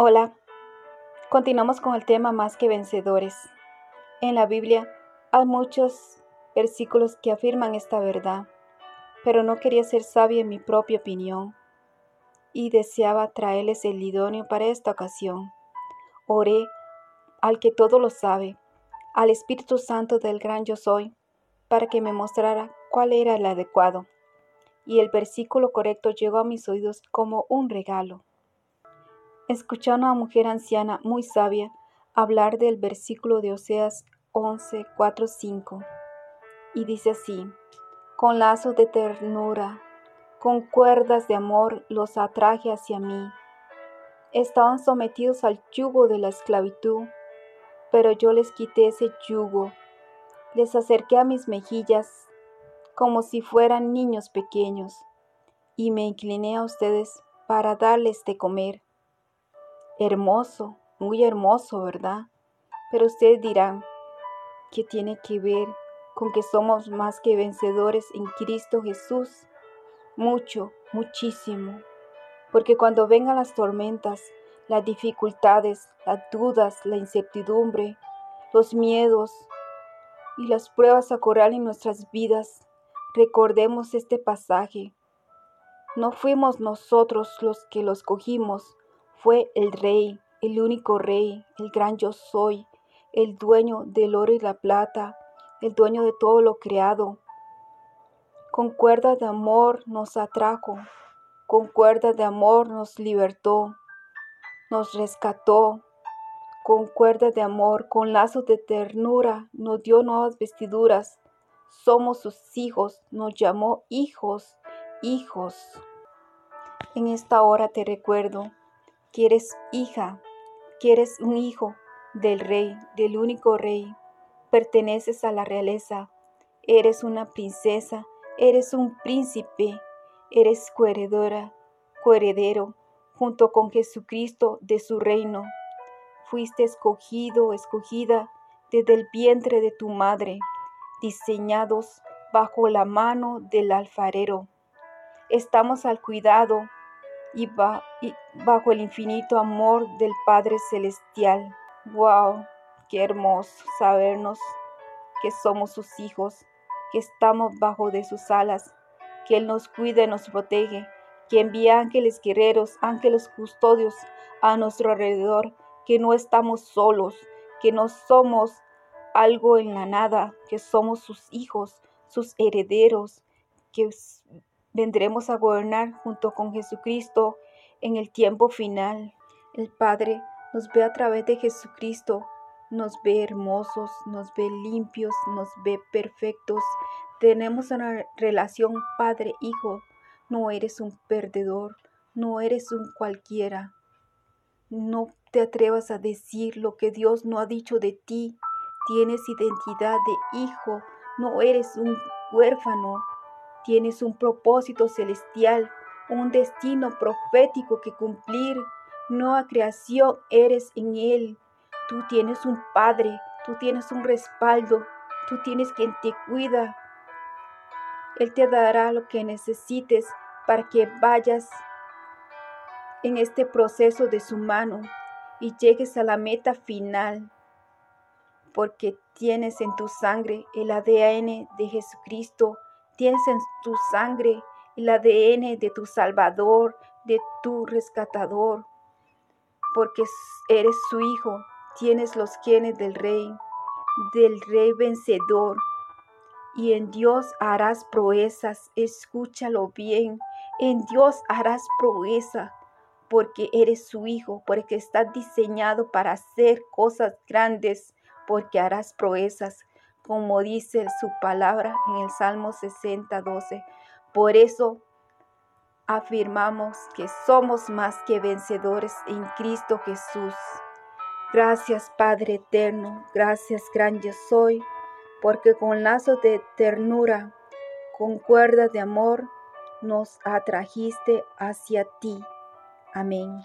Hola, continuamos con el tema más que vencedores. En la Biblia hay muchos versículos que afirman esta verdad, pero no quería ser sabia en mi propia opinión y deseaba traerles el idóneo para esta ocasión. Oré al que todo lo sabe, al Espíritu Santo del gran yo soy, para que me mostrara cuál era el adecuado. Y el versículo correcto llegó a mis oídos como un regalo escuché a una mujer anciana muy sabia hablar del versículo de Oseas 11, 4, 5. Y dice así, con lazos de ternura, con cuerdas de amor los atraje hacia mí. Estaban sometidos al yugo de la esclavitud, pero yo les quité ese yugo, les acerqué a mis mejillas como si fueran niños pequeños, y me incliné a ustedes para darles de comer. Hermoso, muy hermoso, ¿verdad? Pero ustedes dirán, ¿qué tiene que ver con que somos más que vencedores en Cristo Jesús? Mucho, muchísimo. Porque cuando vengan las tormentas, las dificultades, las dudas, la incertidumbre, los miedos y las pruebas a correr en nuestras vidas, recordemos este pasaje. No fuimos nosotros los que los cogimos, fue el rey, el único rey, el gran yo soy, el dueño del oro y la plata, el dueño de todo lo creado. Con cuerda de amor nos atrajo, con cuerda de amor nos libertó, nos rescató, con cuerda de amor, con lazos de ternura, nos dio nuevas vestiduras. Somos sus hijos, nos llamó hijos, hijos. En esta hora te recuerdo que eres hija, que eres un hijo del rey, del único rey. Perteneces a la realeza, eres una princesa, eres un príncipe, eres coheredora, coheredero, junto con Jesucristo de su reino. Fuiste escogido, escogida desde el vientre de tu madre, diseñados bajo la mano del alfarero. Estamos al cuidado y, bajo el infinito amor del Padre Celestial. ¡Wow! ¡Qué hermoso sabernos que somos sus hijos, que estamos bajo de sus alas, que Él nos cuida y nos protege, que envía ángeles guerreros, ángeles custodios a nuestro alrededor, que no estamos solos, que no somos algo en la nada, que somos sus hijos, sus herederos, que vendremos a gobernar junto con Jesucristo en el tiempo final. El Padre nos ve a través de Jesucristo, nos ve hermosos, nos ve limpios, nos ve perfectos. Tenemos una relación Padre-Hijo. No eres un perdedor, no eres un cualquiera. No te atrevas a decir lo que Dios no ha dicho de ti. Tienes identidad de hijo, no eres un huérfano, Tienes un propósito celestial, un destino profético que cumplir. Nueva creación eres en Él. Tú tienes un Padre, tú tienes un respaldo, tú tienes quien te cuida. Él te dará lo que necesites para que vayas en este proceso de su mano y llegues a la meta final, porque tienes en tu sangre el ADN de Jesucristo Tienes en tu sangre el ADN de tu Salvador, de tu rescatador, porque eres su hijo. Tienes los genes del rey, del rey vencedor. Y en Dios harás proezas, escúchalo bien. En Dios harás proeza, porque eres su hijo, porque estás diseñado para hacer cosas grandes, porque harás proezas como dice su palabra en el Salmo 60, 12. Por eso afirmamos que somos más que vencedores en Cristo Jesús. Gracias Padre eterno, gracias gran yo soy, porque con lazo de ternura, con cuerda de amor, nos atrajiste hacia ti. Amén.